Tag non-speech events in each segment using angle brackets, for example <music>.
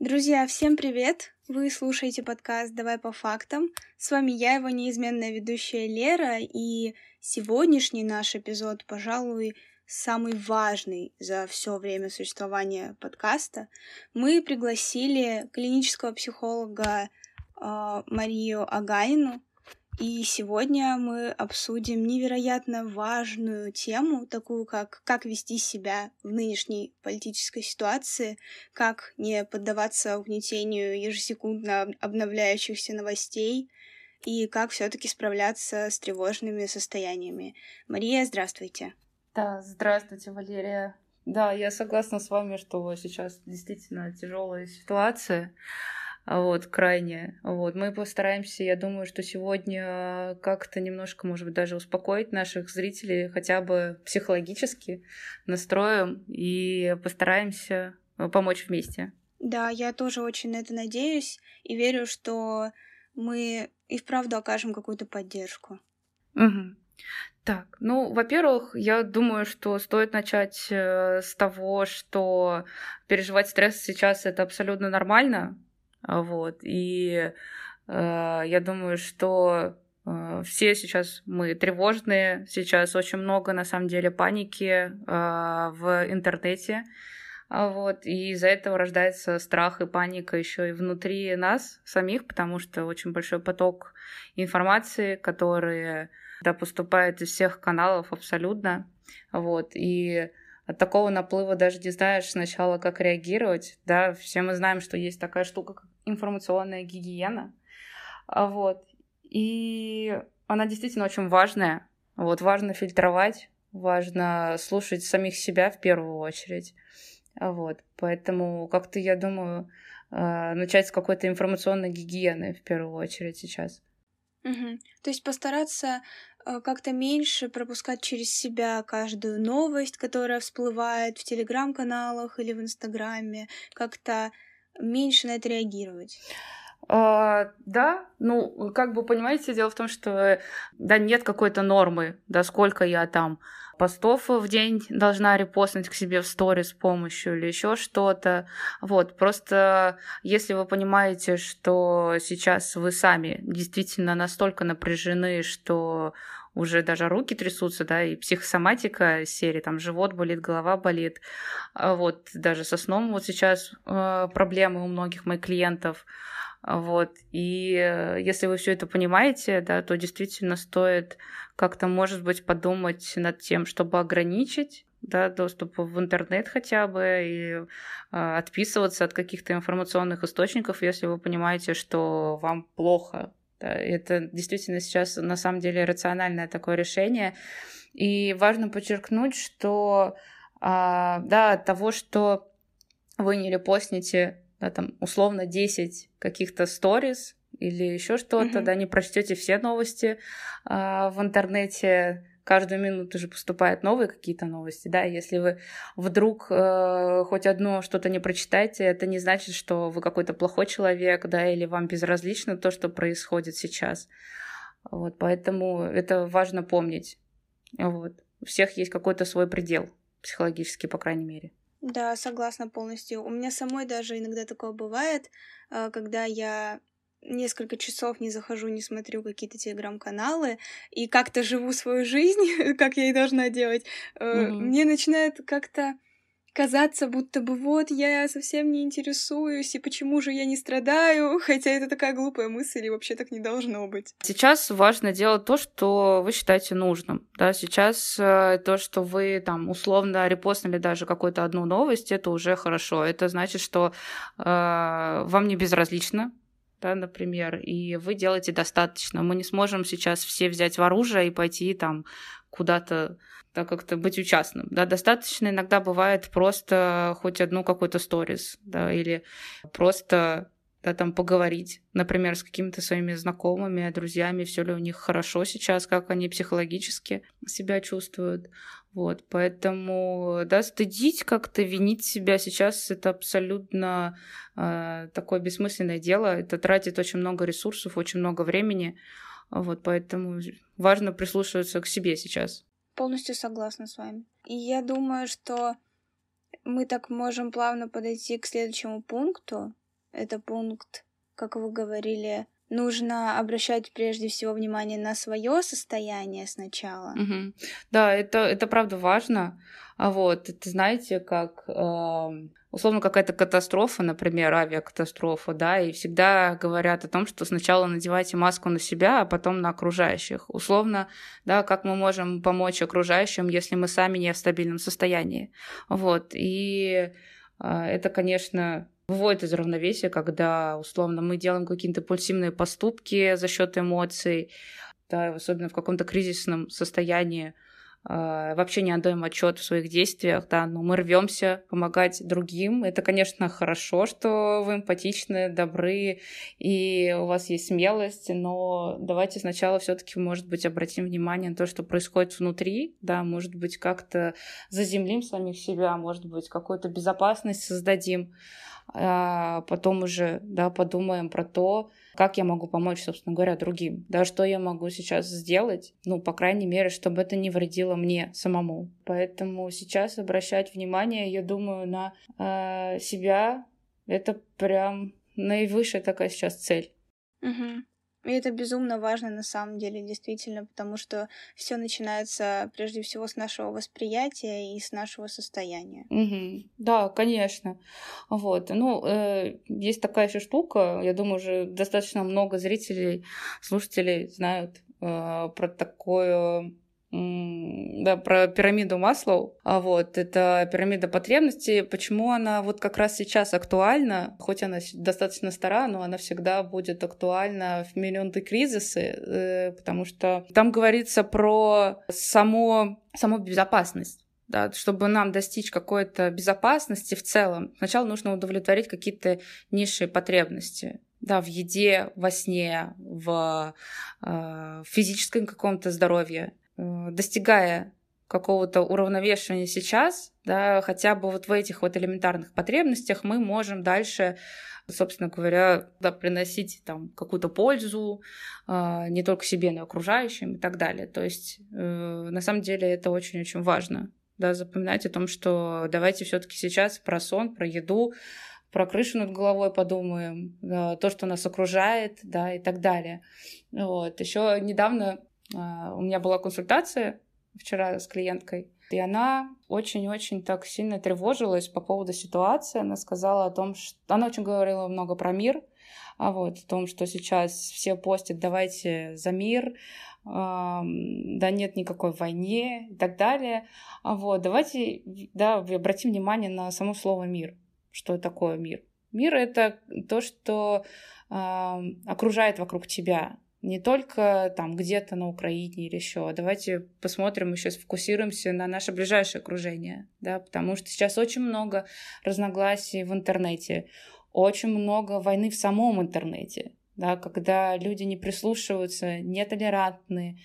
Друзья, всем привет! Вы слушаете подкаст «Давай по фактам». С вами я, его неизменная ведущая Лера, и сегодняшний наш эпизод, пожалуй, самый важный за все время существования подкаста. Мы пригласили клинического психолога э, Марию Аганину, и сегодня мы обсудим невероятно важную тему, такую как как вести себя в нынешней политической ситуации, как не поддаваться угнетению ежесекундно обновляющихся новостей и как все-таки справляться с тревожными состояниями. Мария, здравствуйте. Да, здравствуйте, Валерия. Да, я согласна с вами, что сейчас действительно тяжелая ситуация вот, крайне. Вот, мы постараемся, я думаю, что сегодня как-то немножко, может быть, даже успокоить наших зрителей, хотя бы психологически настроим и постараемся помочь вместе. Да, я тоже очень на это надеюсь и верю, что мы и вправду окажем какую-то поддержку. Угу. Так, ну, во-первых, я думаю, что стоит начать э, с того, что переживать стресс сейчас это абсолютно нормально, вот. И э, я думаю, что э, все сейчас мы тревожные, сейчас очень много на самом деле паники э, в интернете. Вот, и из-за этого рождается страх и паника еще и внутри нас самих, потому что очень большой поток информации, который да, поступает из всех каналов абсолютно. Вот, и от такого наплыва даже не знаешь сначала, как реагировать. Да, все мы знаем, что есть такая штука, как информационная гигиена. А вот. И она действительно очень важная. Вот, важно фильтровать, важно слушать самих себя в первую очередь. А вот. Поэтому как-то, я думаю, а, начать с какой-то информационной гигиены в первую очередь сейчас. Угу. То есть постараться э, как-то меньше пропускать через себя каждую новость, которая всплывает в телеграм-каналах или в Инстаграме, как-то меньше на это реагировать. А, да, ну, как бы понимаете, дело в том, что да, нет какой-то нормы, да, сколько я там постов в день должна репостнуть к себе в сторис с помощью или еще что-то. Вот, просто если вы понимаете, что сейчас вы сами действительно настолько напряжены, что уже даже руки трясутся, да, и психосоматика серии, там живот болит, голова болит, а вот даже со сном вот сейчас э, проблемы у многих моих клиентов, вот. И э, если вы все это понимаете, да, то действительно стоит как-то, может быть, подумать над тем, чтобы ограничить да, доступ в интернет хотя бы и э, отписываться от каких-то информационных источников, если вы понимаете, что вам плохо. Да, это действительно сейчас на самом деле рациональное такое решение. И важно подчеркнуть, что а, да, от того, что вы не репостните да, там, условно 10 каких-то сториз или еще что-то, mm-hmm. да, не прочтете все новости а, в интернете, каждую минуту же поступают новые какие-то новости, да, если вы вдруг э, хоть одно что-то не прочитаете, это не значит, что вы какой-то плохой человек, да, или вам безразлично то, что происходит сейчас. Вот, поэтому это важно помнить. Вот. У всех есть какой-то свой предел, психологически, по крайней мере. Да, согласна полностью. У меня самой даже иногда такое бывает, э, когда я несколько часов не захожу, не смотрю какие-то телеграм-каналы и как-то живу свою жизнь, <laughs> как я и должна делать, mm-hmm. мне начинает как-то казаться, будто бы вот я совсем не интересуюсь, и почему же я не страдаю, <laughs> хотя это такая глупая мысль, и вообще так не должно быть. Сейчас важно делать то, что вы считаете нужным. Да, сейчас э, то, что вы там условно репостнули даже какую-то одну новость, это уже хорошо. Это значит, что э, вам не безразлично да, например, и вы делаете достаточно. Мы не сможем сейчас все взять в оружие и пойти там куда-то да, как-то быть участным. Да, достаточно иногда бывает просто хоть одну какой-то сторис, да, или просто да, там поговорить, например, с какими-то своими знакомыми, друзьями, все ли у них хорошо сейчас, как они психологически себя чувствуют. Вот, поэтому, да, стыдить как-то, винить себя сейчас это абсолютно э, такое бессмысленное дело. Это тратит очень много ресурсов, очень много времени. Вот, поэтому важно прислушиваться к себе сейчас. Полностью согласна с вами. И я думаю, что мы так можем плавно подойти к следующему пункту, это пункт, как вы говорили, нужно обращать прежде всего внимание на свое состояние сначала. Угу. Да, это, это правда важно. А вот, это знаете, как э, условно какая-то катастрофа, например, авиакатастрофа, да, и всегда говорят о том, что сначала надевайте маску на себя, а потом на окружающих. Условно, да, как мы можем помочь окружающим, если мы сами не в стабильном состоянии. Вот, и э, это, конечно, выводит из равновесия, когда, условно, мы делаем какие-то импульсивные поступки за счет эмоций, да, особенно в каком-то кризисном состоянии, а, вообще не отдаем отчет в своих действиях, да, но мы рвемся помогать другим. Это, конечно, хорошо, что вы эмпатичны, добры и у вас есть смелость, но давайте сначала все-таки, может быть, обратим внимание на то, что происходит внутри, да, может быть, как-то заземлим самих себя, может быть, какую-то безопасность создадим а потом уже, да, подумаем про то, как я могу помочь, собственно говоря, другим, да, что я могу сейчас сделать, ну, по крайней мере, чтобы это не вредило мне самому. Поэтому сейчас обращать внимание, я думаю, на э, себя, это прям наивысшая такая сейчас цель. Угу. И это безумно важно на самом деле, действительно, потому что все начинается прежде всего с нашего восприятия и с нашего состояния. Угу. Да, конечно. Вот. Ну, э, есть такая еще штука, я думаю, уже достаточно много зрителей, слушателей знают э, про такое да, про пирамиду Маслоу. А вот это пирамида потребностей. Почему она вот как раз сейчас актуальна, хоть она достаточно стара, но она всегда будет актуальна в минуты кризисы, э, потому что там говорится про само, саму безопасность. Да, чтобы нам достичь какой-то безопасности в целом, сначала нужно удовлетворить какие-то низшие потребности да, в еде, во сне, в э, физическом каком-то здоровье. Э, достигая какого-то уравновешивания сейчас, да, хотя бы вот в этих вот элементарных потребностях мы можем дальше, собственно говоря, да, приносить там какую-то пользу э, не только себе, но и окружающим и так далее. То есть э, на самом деле это очень-очень важно, да, запоминать о том, что давайте все-таки сейчас про сон, про еду, про крышу над головой подумаем, да, то, что нас окружает, да, и так далее. Вот. Еще недавно у меня была консультация вчера с клиенткой, и она очень-очень так сильно тревожилась по поводу ситуации. Она сказала о том, что... Она очень говорила много про мир, а вот, о том, что сейчас все постят «давайте за мир», да нет никакой войне и так далее. А вот, давайте да, обратим внимание на само слово «мир». Что такое мир? Мир — это то, что окружает вокруг тебя, не только там где-то на Украине или еще. Давайте посмотрим, еще сфокусируемся на наше ближайшее окружение, да, потому что сейчас очень много разногласий в интернете, очень много войны в самом интернете, да, когда люди не прислушиваются, нетолерантны,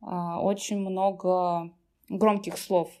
а, очень много громких слов,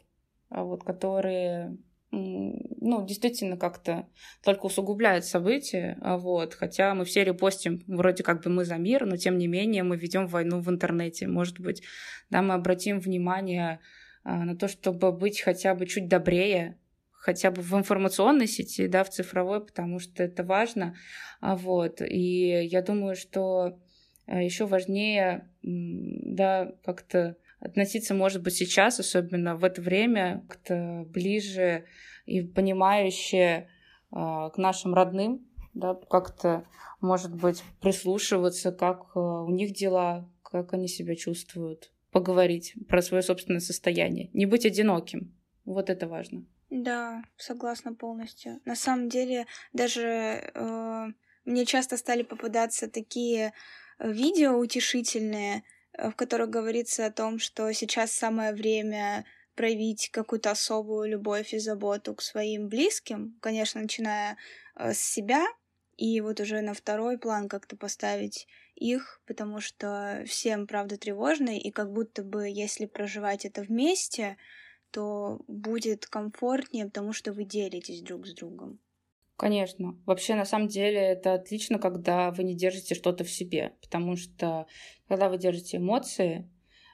а вот, которые ну, действительно как-то только усугубляет события, а вот, хотя мы все репостим, вроде как бы мы за мир, но тем не менее мы ведем войну в интернете, может быть, да, мы обратим внимание а, на то, чтобы быть хотя бы чуть добрее, хотя бы в информационной сети, да, в цифровой, потому что это важно, а вот, и я думаю, что еще важнее, да, как-то относиться, может быть, сейчас, особенно в это время, как-то ближе и понимающе э, к нашим родным, да, как-то, может быть, прислушиваться, как э, у них дела, как они себя чувствуют, поговорить про свое собственное состояние, не быть одиноким. Вот это важно. Да, согласна полностью. На самом деле, даже э, мне часто стали попадаться такие видео утешительные, Э, в которых говорится о том, что сейчас самое время проявить какую-то особую любовь и заботу к своим близким, конечно, начиная э, с себя, и вот уже на второй план как-то поставить их, потому что всем, правда, тревожно, и как будто бы, если проживать это вместе, то будет комфортнее, потому что вы делитесь друг с другом. Конечно. Вообще, на самом деле, это отлично, когда вы не держите что-то в себе, потому что когда вы держите эмоции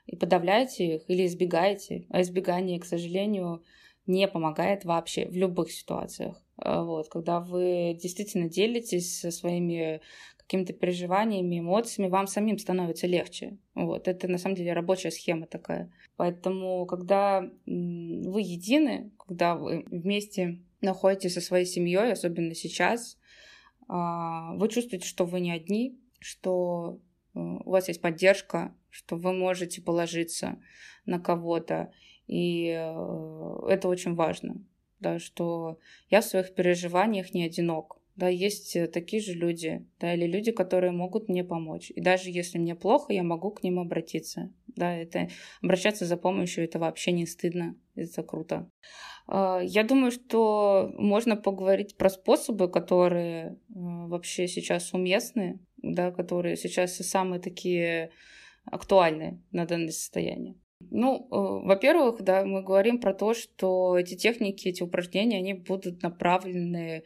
и подавляете их или избегаете, а избегание, к сожалению, не помогает вообще в любых ситуациях. А, вот, когда вы действительно делитесь со своими какими-то переживаниями, эмоциями, вам самим становится легче. Вот, это на самом деле рабочая схема такая. Поэтому, когда вы едины, когда вы вместе находитесь со своей семьей, особенно сейчас, а, вы чувствуете, что вы не одни, что э, у вас есть поддержка, что вы можете положиться на кого-то. И э, это очень важно, да, что я в своих переживаниях не одинок. Да, есть э, такие же люди, да, или люди, которые могут мне помочь. И даже если мне плохо, я могу к ним обратиться. Да, это обращаться за помощью, это вообще не стыдно, это круто. А, я думаю, что можно поговорить про способы, которые э, вообще сейчас уместны, да, которые сейчас самые такие актуальные на данное состояние. Ну, э, во-первых, да, мы говорим про то, что эти техники, эти упражнения, они будут направлены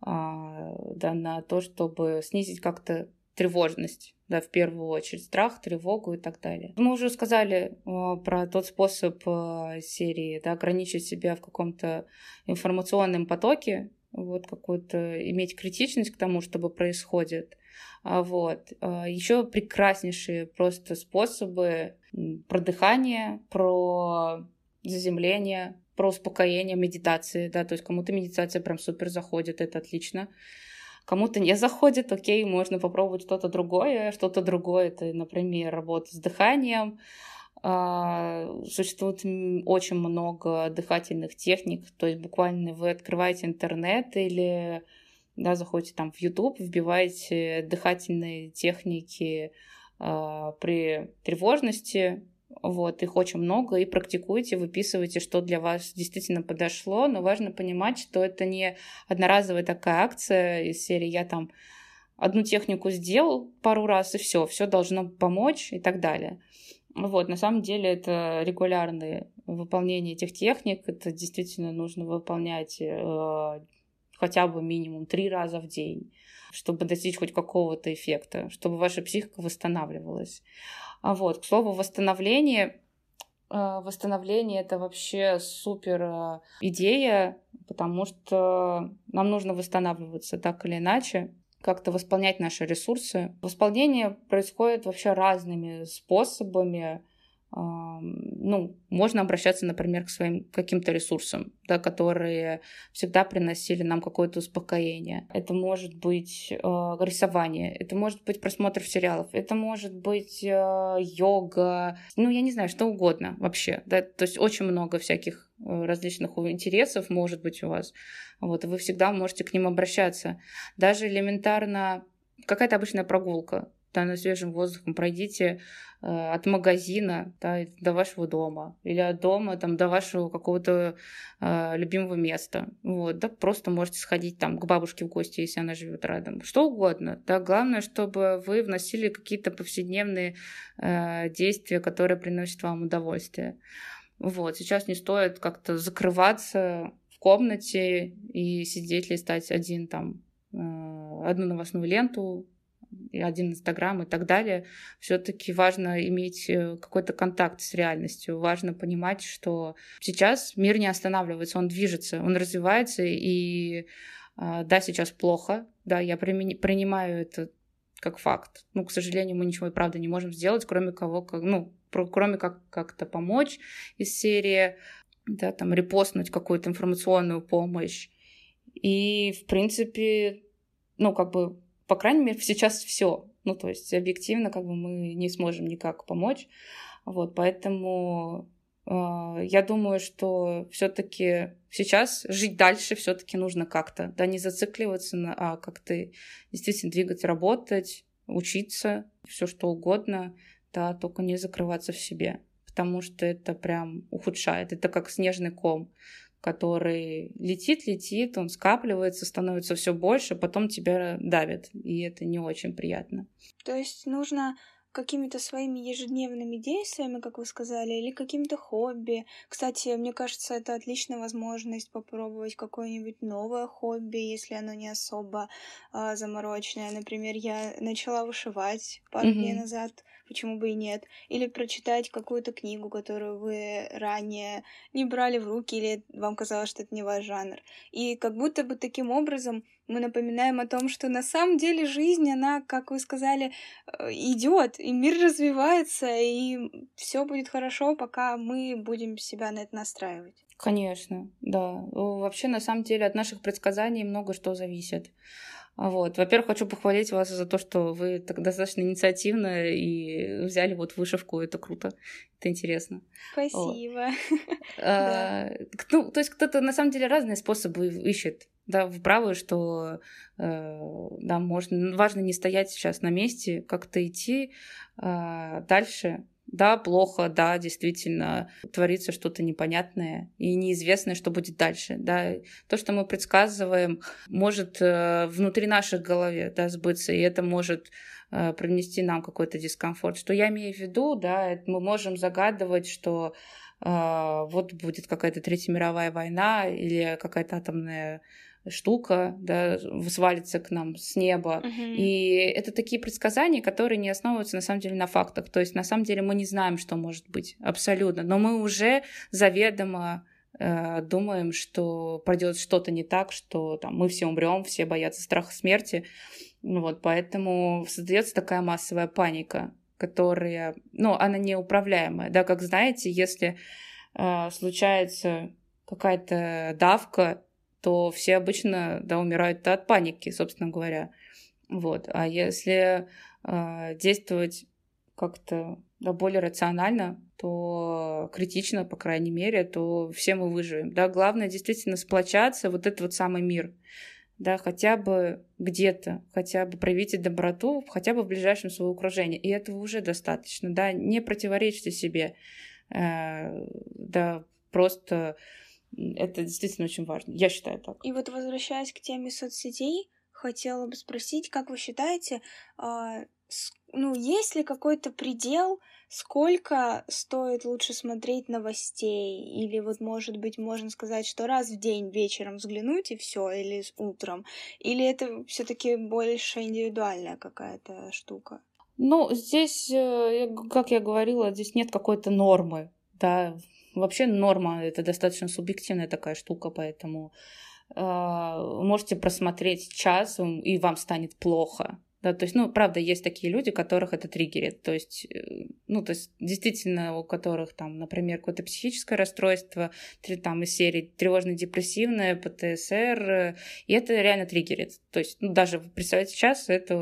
да, на то, чтобы снизить как-то тревожность, да, в первую очередь, страх, тревогу и так далее. Мы уже сказали э, про тот способ э, серии, да, ограничить себя в каком-то информационном потоке, вот какую-то иметь критичность к тому, что происходит. А вот. А Еще прекраснейшие просто способы про дыхание, про заземление, про успокоение, медитации, да, то есть кому-то медитация прям супер заходит, это отлично. Кому-то не заходит, окей, можно попробовать что-то другое. Что-то другое, это, например, работа с дыханием. А, существует очень много дыхательных техник, то есть буквально вы открываете интернет или да, заходите там в YouTube, вбиваете дыхательные техники э, при тревожности, вот, их очень много, и практикуйте, выписывайте, что для вас действительно подошло, но важно понимать, что это не одноразовая такая акция из серии «я там одну технику сделал пару раз, и все, все должно помочь» и так далее. Вот, на самом деле это регулярное выполнение этих техник, это действительно нужно выполнять э, хотя бы минимум три раза в день, чтобы достичь хоть какого-то эффекта, чтобы ваша психика восстанавливалась. А вот, к слову, восстановление э, Восстановление это вообще супер э, идея, потому что нам нужно восстанавливаться так или иначе, как-то восполнять наши ресурсы. Восполнение происходит вообще разными способами ну, можно обращаться, например, к своим каким-то ресурсам, да, которые всегда приносили нам какое-то успокоение. Это может быть э, рисование, это может быть просмотр сериалов, это может быть э, йога, ну, я не знаю, что угодно вообще. Да? То есть очень много всяких э, различных интересов может быть у вас. Вот, и вы всегда можете к ним обращаться. Даже элементарно какая-то обычная прогулка да, на свежем воздухе пройдите э, от магазина да, до вашего дома или от дома там, до вашего какого-то э, любимого места. Вот, да, просто можете сходить там к бабушке в гости, если она живет рядом. Что угодно. Да, главное, чтобы вы вносили какие-то повседневные э, действия, которые приносят вам удовольствие. Вот, сейчас не стоит как-то закрываться в комнате и сидеть листать один там э, одну новостную ленту один Инстаграм и так далее, все-таки важно иметь э, какой-то контакт с реальностью. Важно понимать, что сейчас мир не останавливается, он движется, он развивается, и а, да, сейчас плохо, да, я принимаю это как факт. Ну, к сожалению, мы ничего и правда не можем сделать, кроме кого, как, ну, кроме как как-то помочь из серии, да, там, репостнуть какую-то информационную помощь. И, в принципе, ну, как бы по крайней мере, сейчас все. Ну, то есть объективно как бы мы не сможем никак помочь. Вот, поэтому э, я думаю, что все-таки сейчас жить дальше все-таки нужно как-то, да, не зацикливаться, на, а как-то действительно двигать, работать, учиться, все что угодно, да, только не закрываться в себе, потому что это прям ухудшает, это как снежный ком который летит, летит, он скапливается, становится все больше, потом тебя давит, и это не очень приятно. То есть нужно какими-то своими ежедневными действиями, как вы сказали, или каким-то хобби. Кстати, мне кажется, это отличная возможность попробовать какое-нибудь новое хобби, если оно не особо э, замороченное. Например, я начала вышивать пару mm-hmm. дней назад. Почему бы и нет. Или прочитать какую-то книгу, которую вы ранее не брали в руки, или вам казалось, что это не ваш жанр. И как будто бы таким образом мы напоминаем о том, что на самом деле жизнь, она, как вы сказали, э, идет, и мир развивается, и все будет хорошо, пока мы будем себя на это настраивать. Конечно, да. Вообще, на самом деле, от наших предсказаний много что зависит. Вот. Во-первых, хочу похвалить вас за то, что вы так достаточно инициативно и взяли вот вышивку. Это круто. Это интересно. Спасибо. <laughs> А, ну, то есть кто-то на самом деле разные способы ищет. Да, в правую, что э, да, можно, важно не стоять сейчас на месте, как-то идти а, дальше, да, плохо, да, действительно, творится что-то непонятное и неизвестное, что будет дальше, да. То, что мы предсказываем, может э, внутри наших голове, да, сбыться, и это может э, принести нам какой-то дискомфорт. Что я имею в виду, да, мы можем загадывать, что э, вот будет какая-то Третья мировая война или какая-то атомная штука, да, свалится к нам с неба. Uh-huh. И это такие предсказания, которые не основываются на самом деле на фактах. То есть на самом деле мы не знаем, что может быть абсолютно, но мы уже заведомо э, думаем, что пройдет что-то не так, что там мы все умрем, все боятся страха смерти. Вот, поэтому создается такая массовая паника, которая, ну, она неуправляемая, да, как знаете, если э, случается какая-то давка, то все обычно да, умирают от паники, собственно говоря. Вот. А если э, действовать как-то да, более рационально, то критично, по крайней мере, то все мы выживем. Да, главное действительно сплочаться, вот этот вот самый мир. Да, хотя бы где-то, хотя бы проявите доброту, хотя бы в ближайшем своем окружении. И этого уже достаточно. Да, не противоречьте себе. Э, да, просто это действительно очень важно. Я считаю так. И вот возвращаясь к теме соцсетей, хотела бы спросить, как вы считаете, э, ну, есть ли какой-то предел, сколько стоит лучше смотреть новостей? Или вот, может быть, можно сказать, что раз в день вечером взглянуть и все, или утром? Или это все-таки больше индивидуальная какая-то штука? Ну, здесь, э, как я говорила, здесь нет какой-то нормы, да, Вообще норма это достаточно субъективная такая штука, поэтому э, можете просмотреть час, и вам станет плохо. Да, то есть, ну, правда, есть такие люди, которых это триггерит. То есть, э, ну, то есть, действительно, у которых там, например, какое-то психическое расстройство, там из серии тревожно-депрессивное, ПТСР, и это реально триггерит. То есть, ну, даже, представьте, сейчас это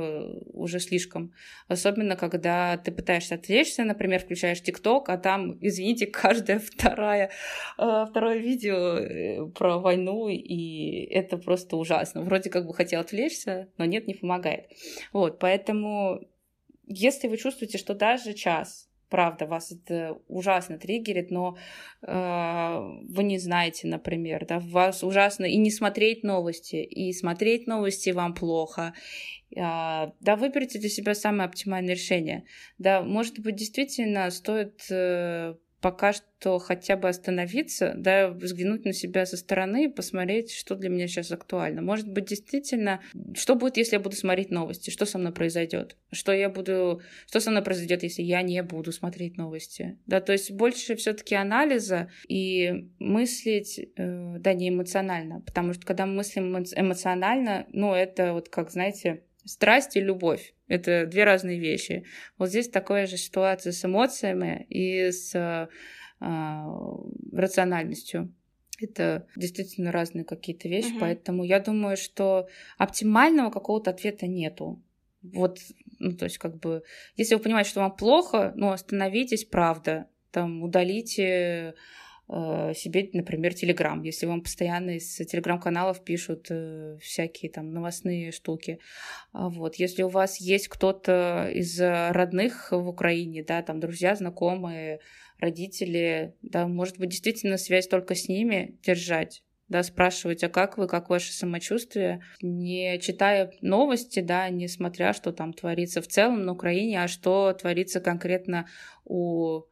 уже слишком. Особенно, когда ты пытаешься отвлечься, например, включаешь ТикТок, а там, извините, <laughs> каждая вторая, э, второе видео э, про войну, и это просто ужасно. Вроде как бы хотел отвлечься, но нет, не помогает. Вот, поэтому если вы чувствуете, что даже час, правда, вас это ужасно триггерит, но э, вы не знаете, например, да, вас ужасно и не смотреть новости, и смотреть новости вам плохо, э, да, выберите для себя самое оптимальное решение. Да, может быть, действительно стоит э, пока что хотя бы остановиться, да, взглянуть на себя со стороны и посмотреть, что для меня сейчас актуально. Может быть, действительно, что будет, если я буду смотреть новости, что со мной произойдет, что я буду, что со мной произойдет, если я не буду смотреть новости, да, то есть больше все-таки анализа и мыслить, э, да, не эмоционально, потому что когда мы мыслим эмоционально, ну, это вот как, знаете, Страсть и любовь — это две разные вещи. Вот здесь такая же ситуация с эмоциями и с э, рациональностью. Это действительно разные какие-то вещи, угу. поэтому я думаю, что оптимального какого-то ответа нету. Вот, ну, то есть, как бы, если вы понимаете, что вам плохо, ну, остановитесь, правда, там, удалите себе, например, Телеграм, если вам постоянно из Телеграм-каналов пишут э, всякие там новостные штуки. А вот. Если у вас есть кто-то из родных в Украине, да, там друзья, знакомые, родители, да, может быть, действительно связь только с ними держать, да, спрашивать, а как вы, как ваше самочувствие, не читая новости, да, не смотря, что там творится в целом на Украине, а что творится конкретно у Э,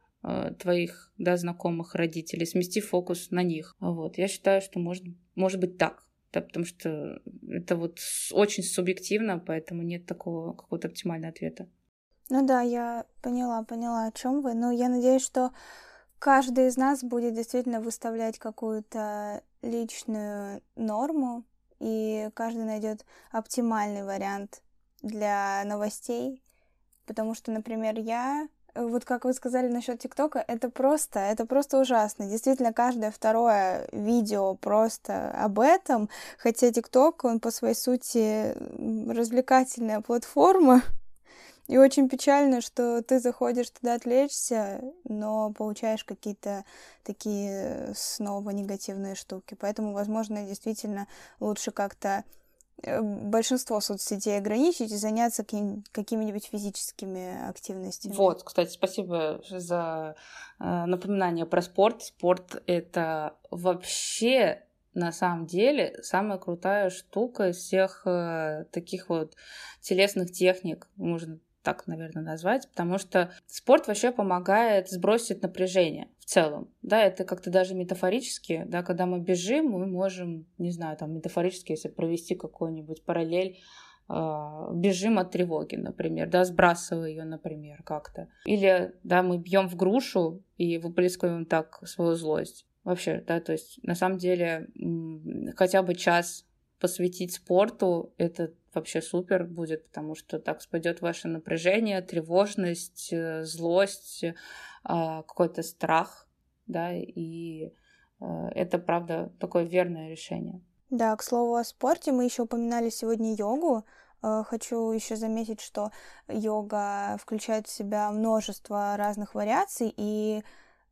твоих да, знакомых родителей, смести фокус на них. Вот. Я считаю, что может, может быть так. Да, потому что это вот очень субъективно, поэтому нет такого какого-то оптимального ответа. Ну да, я поняла, поняла, о чем вы. Но я надеюсь, что каждый из нас будет действительно выставлять какую-то личную норму, и каждый найдет оптимальный вариант для новостей. Потому что, например, я вот как вы сказали насчет ТикТока, это просто, это просто ужасно. Действительно, каждое второе видео просто об этом, хотя ТикТок, он по своей сути развлекательная платформа, <laughs> и очень печально, что ты заходишь туда отвлечься, но получаешь какие-то такие снова негативные штуки. Поэтому, возможно, действительно лучше как-то э, большинство соцсетей ограничить и заняться какими-нибудь физическими активностями. Вот, кстати, спасибо за э, напоминание про спорт. Спорт — это вообще на самом деле самая крутая штука из всех э, таких вот телесных техник, можно так, наверное, назвать, потому что спорт вообще помогает сбросить напряжение в целом. Да, это как-то даже метафорически, да, когда мы бежим, мы можем, не знаю, там метафорически, если провести какую-нибудь параллель, э, бежим от тревоги, например, да, сбрасывая ее, например, как-то. Или, да, мы бьем в грушу и выплескиваем так свою злость. Вообще, да, то есть на самом деле хотя бы час посвятить спорту, это вообще супер будет, потому что так спадет ваше напряжение, тревожность, э, злость, а, какой-то страх, да, и э, это, правда, такое верное решение. Да, к слову о спорте, мы еще упоминали сегодня йогу. Э, хочу еще заметить, что йога включает в себя множество разных вариаций, и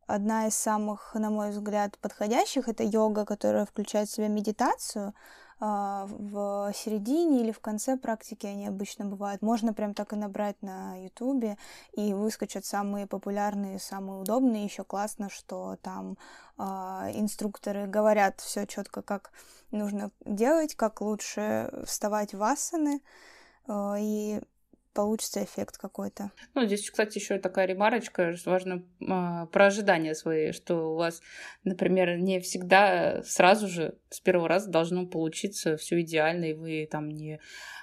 одна из самых, на мой взгляд, подходящих это йога, которая включает в себя медитацию. А, в середине или в конце практики они обычно бывают. Можно прям так и набрать на ютубе, и выскочат самые популярные, самые удобные. Еще классно, что там э, инструкторы говорят все четко, как нужно делать, как лучше вставать в асаны. Э, и получится эффект какой-то. Ну, здесь, кстати, еще такая ремарочка, что важно э, про ожидания свои, что у вас, например, не всегда сразу же с первого раза должно получиться все идеально, и вы там не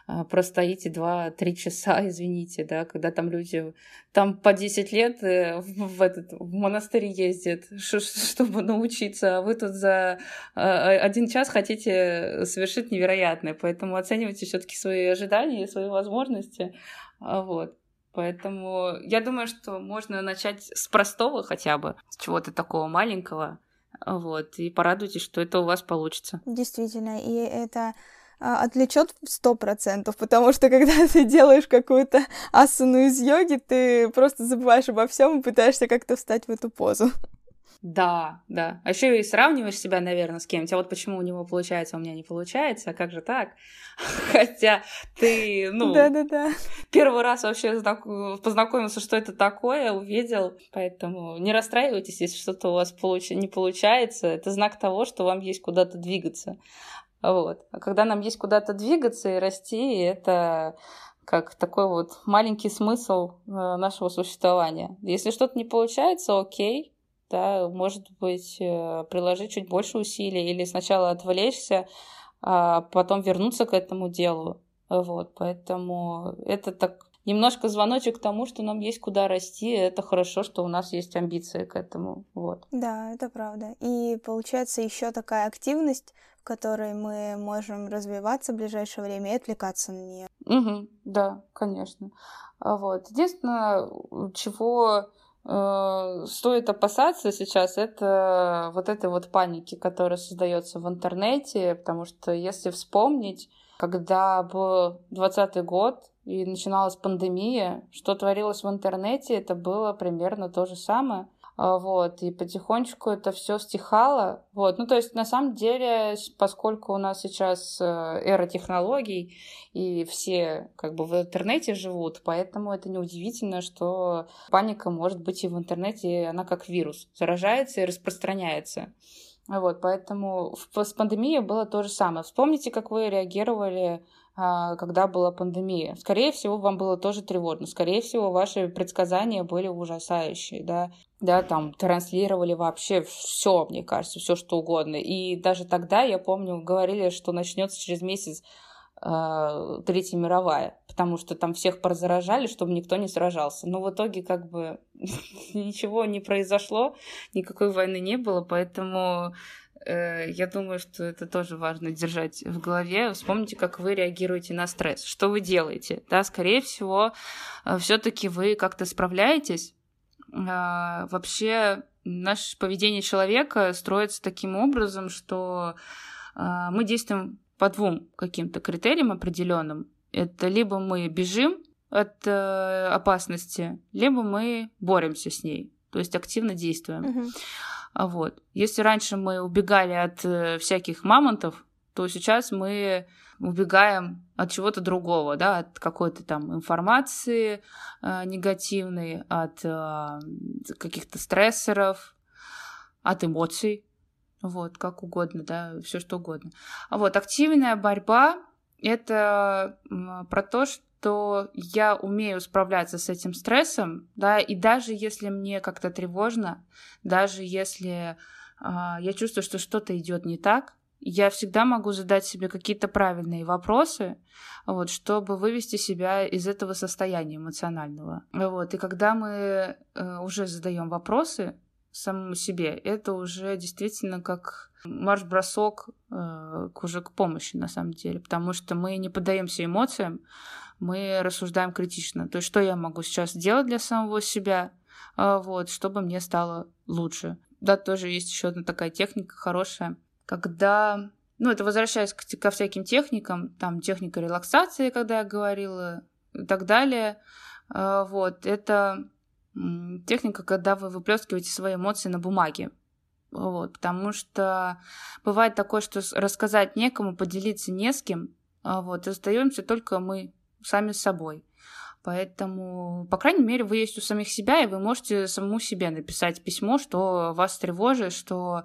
э, простоите 2-3 часа, <laughs> извините, да, когда там люди там по 10 лет э, в, этот, в монастырь ездят, чтобы научиться, а вы тут за э, один час хотите совершить невероятное, поэтому оценивайте все-таки свои ожидания и свои возможности, а, вот. Поэтому я думаю, что можно начать с простого хотя бы, с чего-то такого маленького, вот, и порадуйтесь, что это у вас получится. Действительно, и это а, отвлечет сто процентов, потому что когда <laughs> ты делаешь какую-то асану из йоги, ты просто забываешь обо всем и пытаешься как-то встать в эту позу. Да, да. А еще и сравниваешь себя, наверное, с кем-то. А вот почему у него получается, а у меня не получается, а как же так? <laughs> Хотя ты, ну, Да-да-да. первый раз вообще познакомился, что это такое, увидел. Поэтому не расстраивайтесь, если что-то у вас получ... не получается. Это знак того, что вам есть куда-то двигаться. Вот. А когда нам есть куда-то двигаться и расти, это как такой вот маленький смысл э, нашего существования. Если что-то не получается, окей, да, может быть, э, приложить чуть больше усилий или сначала отвлечься, а потом вернуться к этому делу. Вот, поэтому это так немножко звоночек к тому, что нам есть куда расти. Это хорошо, что у нас есть амбиции к этому. Вот. Да, это правда. И получается еще такая активность, в которой мы можем развиваться в ближайшее время и отвлекаться на нее. Угу, да, конечно. А вот. Единственное, чего Э, стоит опасаться сейчас, это вот этой вот паники, которая создается в интернете, потому что если вспомнить, когда был 20 год и начиналась пандемия, что творилось в интернете, это было примерно то же самое. А, вот, и потихонечку это все стихало, вот, ну, то есть, на самом деле, поскольку у нас сейчас э, эра технологий, и все, как бы, в интернете живут, поэтому это неудивительно, что паника может быть и в интернете, и она как вирус, заражается и распространяется. Вот, поэтому с пандемией было то же самое. Вспомните, как вы реагировали когда была пандемия. Скорее всего, вам было тоже тревожно. Скорее всего, ваши предсказания были ужасающие, да. Да, там транслировали вообще все, мне кажется, все что угодно. И даже тогда, я помню, говорили, что начнется через месяц э, Третья мировая, потому что там всех поразаражали, чтобы никто не сражался. Но в итоге как бы <laughs> ничего не произошло, никакой войны не было, поэтому я думаю, что это тоже важно держать в голове. Вспомните, как вы реагируете на стресс, что вы делаете. Да, скорее всего, э, все-таки вы как-то справляетесь. Э, вообще, наше поведение человека строится таким образом, что э, мы действуем по двум каким-то критериям определенным. Это либо мы бежим от э, опасности, либо мы боремся с ней, то есть активно действуем. Мгм. А Вот. Если раньше мы убегали от э, всяких мамонтов, то сейчас мы убегаем от чего-то другого, да, от какой-то там информации э, негативной, от э, каких-то стрессоров, от эмоций, вот, как угодно, да, все что угодно. А вот активная борьба — это про то, что я умею справляться с этим стрессом, да, и даже если мне как-то тревожно, даже если а, я чувствую, что что-то идет не так, я всегда могу задать себе какие-то правильные вопросы, вот, чтобы вывести себя из этого состояния эмоционального. Вот, и когда мы э, уже задаем вопросы самому себе, это уже действительно как марш-бросок э, к- уже к помощи на самом деле, потому что мы не поддаемся эмоциям, мы рассуждаем критично. То есть, что я могу сейчас сделать для самого себя, а, вот, чтобы мне стало лучше. Да, тоже есть еще одна такая техника хорошая, когда, ну, это возвращаясь к- ко всяким техникам, там техника релаксации, когда я говорила, и так далее. А, Вот, это техника, когда вы выплескиваете свои эмоции на бумаге. Вот, потому что бывает такое, что рассказать некому, поделиться не с кем, а вот, и остаемся только мы сами с собой. Поэтому, по крайней мере, вы есть у самих себя, и вы можете самому себе написать письмо, что вас тревожит, что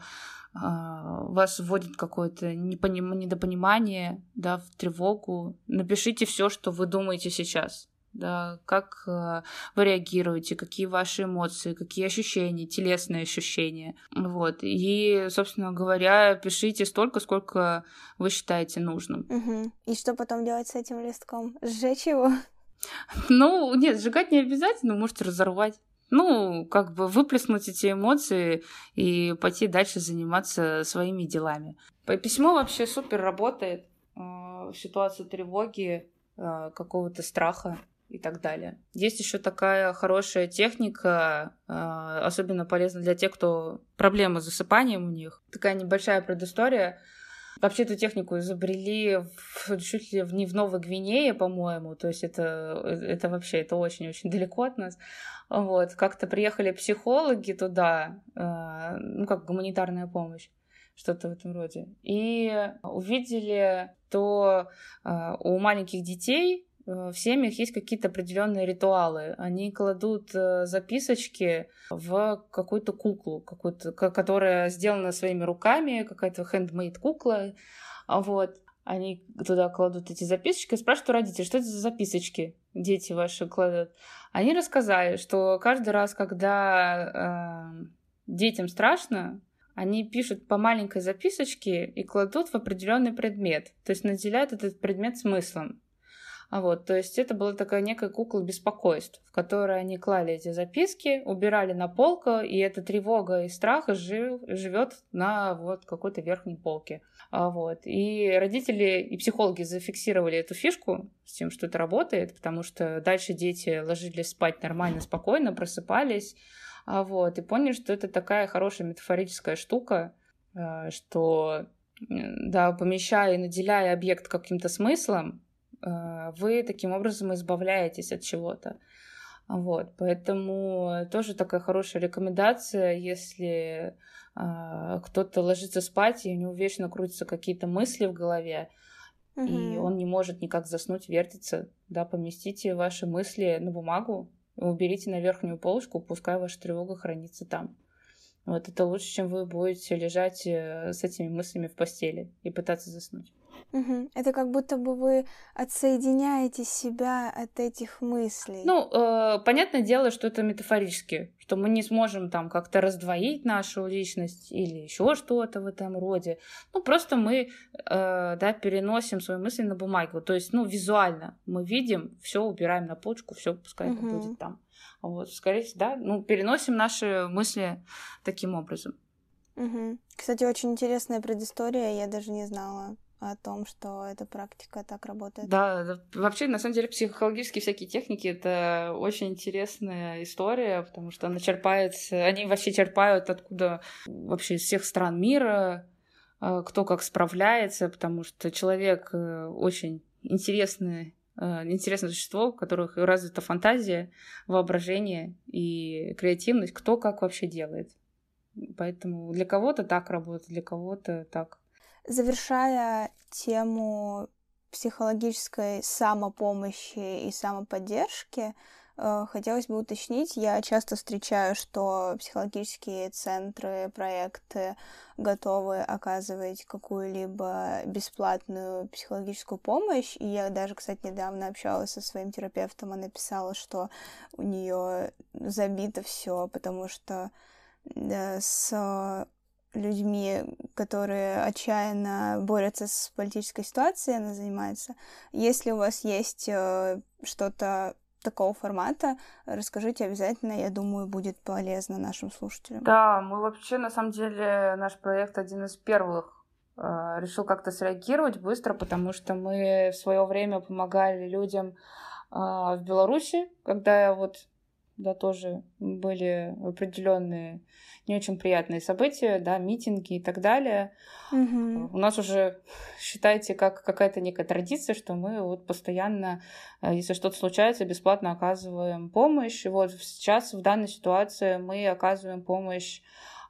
а, вас вводит какое-то непоним- недопонимание, да, в тревогу. Напишите все, что вы думаете сейчас. Да, как э, вы реагируете, какие ваши эмоции, какие ощущения, телесные ощущения. Вот. И, собственно говоря, пишите столько, сколько вы считаете нужным. Мгм. И что потом делать с этим листком? Сжечь его? <laughs> Ну, нет, сжигать не обязательно, можете разорвать. Ну, как бы выплеснуть эти эмоции и пойти дальше заниматься своими делами. Письмо вообще супер работает э, в ситуации тревоги, э, какого-то страха и так далее. Есть еще такая хорошая техника, э, особенно полезна для тех, кто проблемы с засыпанием у них. Такая небольшая предыстория. Вообще эту технику изобрели в- чуть ли не в Новой Гвинее, по-моему. То есть это, это вообще это очень-очень далеко от нас. Вот. Как-то приехали психологи туда, э, ну, как гуманитарная помощь, что-то в этом роде. И увидели, то э, у маленьких детей в семьях есть какие-то определенные ритуалы. Они кладут э, записочки в какую-то куклу, какую-то, ко- которая сделана своими руками, какая-то handmade кукла. А Вот. Они туда кладут эти записочки и спрашивают у родителей, что это за записочки дети ваши кладут. Они рассказали, что каждый раз, когда э, детям страшно, они пишут по маленькой записочке и кладут в определенный предмет, то есть наделяют этот предмет смыслом. А вот, то есть это была такая некая кукла беспокойств, в которой они клали эти записки, убирали на полку, и эта тревога и страх жив, живет на вот какой-то верхней полке. А вот. И родители и психологи зафиксировали эту фишку с тем, что это работает, потому что дальше дети ложились спать нормально, спокойно, просыпались, а вот, и поняли, что это такая хорошая метафорическая штука, э, что, да, помещая и наделяя объект каким-то смыслом, вы таким образом избавляетесь от чего-то. Вот, поэтому тоже такая хорошая рекомендация, если а, кто-то ложится спать, и у него вечно крутятся какие-то мысли в голове, и Мгм. он не может никак заснуть, вертится, да, поместите ваши мысли на бумагу, уберите на верхнюю полочку, пускай ваша тревога хранится там. Вот это лучше, чем вы будете лежать э, с этими мыслями в постели и пытаться заснуть. Угу. Это как будто бы вы отсоединяете себя от этих мыслей. Ну, э, понятное дело, что это метафорически, что мы не сможем там как-то раздвоить нашу личность или еще что-то в этом роде. Ну, просто мы, э, да, переносим свои мысли на бумагу. То есть, ну, визуально мы видим, все убираем на почку, все пускай угу. это будет там. Вот, скорее всего, да, ну, переносим наши мысли таким образом. Угу. Кстати, очень интересная предыстория, я даже не знала о том, что эта практика так работает. Да, вообще, на самом деле, психологические всякие техники — это очень интересная история, потому что она черпает, они вообще черпают откуда вообще из всех стран мира, э, кто как справляется, потому что человек э, очень интересный э, интересное существо, у которых развита фантазия, воображение и креативность, кто как вообще делает. Поэтому для кого-то так работает, для кого-то так. Завершая тему психологической самопомощи и самоподдержки, э, хотелось бы уточнить, я часто встречаю, что психологические центры, проекты готовы оказывать какую-либо бесплатную психологическую помощь. И я даже, кстати, недавно общалась со своим терапевтом, она писала, что у нее забито все, потому что с людьми, которые отчаянно борются с политической ситуацией, она занимается. Если у вас есть э, что-то такого формата, расскажите обязательно, я думаю, будет полезно нашим слушателям. Да, мы вообще, на самом деле, наш проект один из первых э, решил как-то среагировать быстро, потому что мы в свое время помогали людям э, в Беларуси, когда вот да, тоже были определенные не очень приятные события, да, митинги и так далее. Угу. У нас уже, считайте, как какая-то некая традиция, что мы вот постоянно, э, если что-то случается, бесплатно оказываем помощь. И вот сейчас в данной ситуации мы оказываем помощь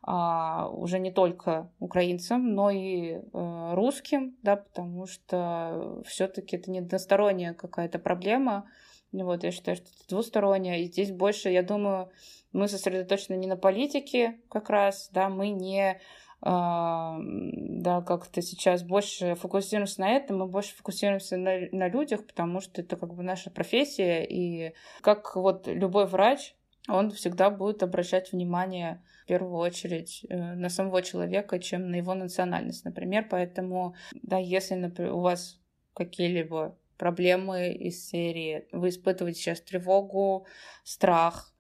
а, уже не только украинцам, но и э, русским, да, потому что все-таки это не односторонняя какая-то проблема. Вот, я считаю, что это двусторонняя. И здесь больше, я думаю, мы сосредоточены не на политике как раз, да, мы не Uh, да, как-то сейчас больше фокусируемся на этом, мы больше фокусируемся на, на людях, потому что это как бы наша профессия, и как вот любой врач, он всегда будет обращать внимание в первую очередь э, на самого человека, чем на его национальность, например. Поэтому, да, если, например, у вас какие-либо проблемы из серии, вы испытываете сейчас тревогу, страх,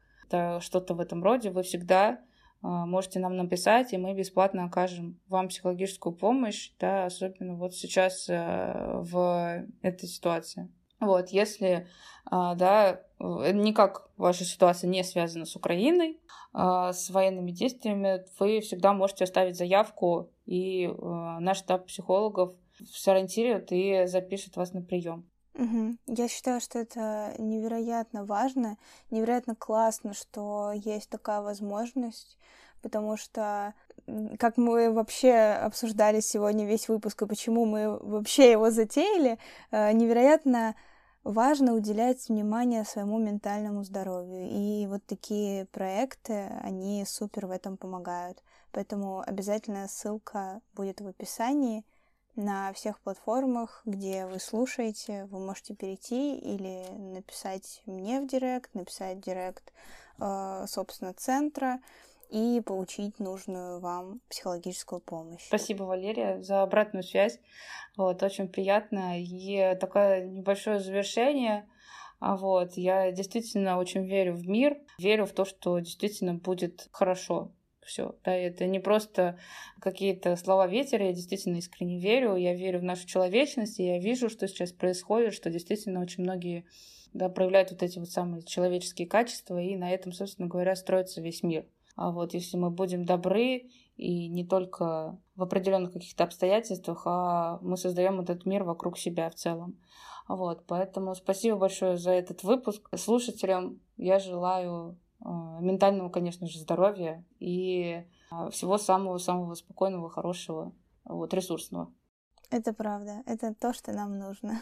что-то в этом роде, вы всегда а, можете нам написать, и мы бесплатно окажем вам психологическую помощь, да, особенно вот сейчас э, в этой ситуации. Вот, если, а, да, никак ваша ситуация не связана с Украиной, а, с военными действиями, вы всегда можете оставить заявку, и наш штаб психологов сориентирует и запишет вас на прием. Угу. Я считаю, что это невероятно важно, невероятно классно, что есть такая возможность, потому что, как мы вообще обсуждали сегодня весь выпуск и почему мы вообще его затеяли, э, невероятно важно уделять внимание своему ментальному здоровью. И вот такие проекты, они супер в этом помогают. Поэтому обязательно ссылка будет в описании на всех платформах, где вы слушаете, вы можете перейти или написать мне в директ, написать директ, э, собственно, центра и получить нужную вам психологическую помощь. Спасибо, Валерия, за обратную связь. Вот, очень приятно. И такое небольшое завершение. А вот, я действительно очень верю в мир, верю в то, что действительно будет хорошо все. Да, это не просто какие-то слова ветера, я действительно искренне верю, я верю в нашу человечность, и я вижу, что сейчас происходит, что действительно очень многие да, проявляют вот эти вот самые человеческие качества, и на этом, собственно говоря, строится весь мир. А вот если мы будем добры и не только в определенных каких-то обстоятельствах, а мы создаем этот мир вокруг себя в целом. Вот, поэтому спасибо большое за этот выпуск. Слушателям я желаю ментального, конечно же, здоровья и а, всего самого-самого спокойного, хорошего, вот, ресурсного. Это правда. Это то, что нам нужно.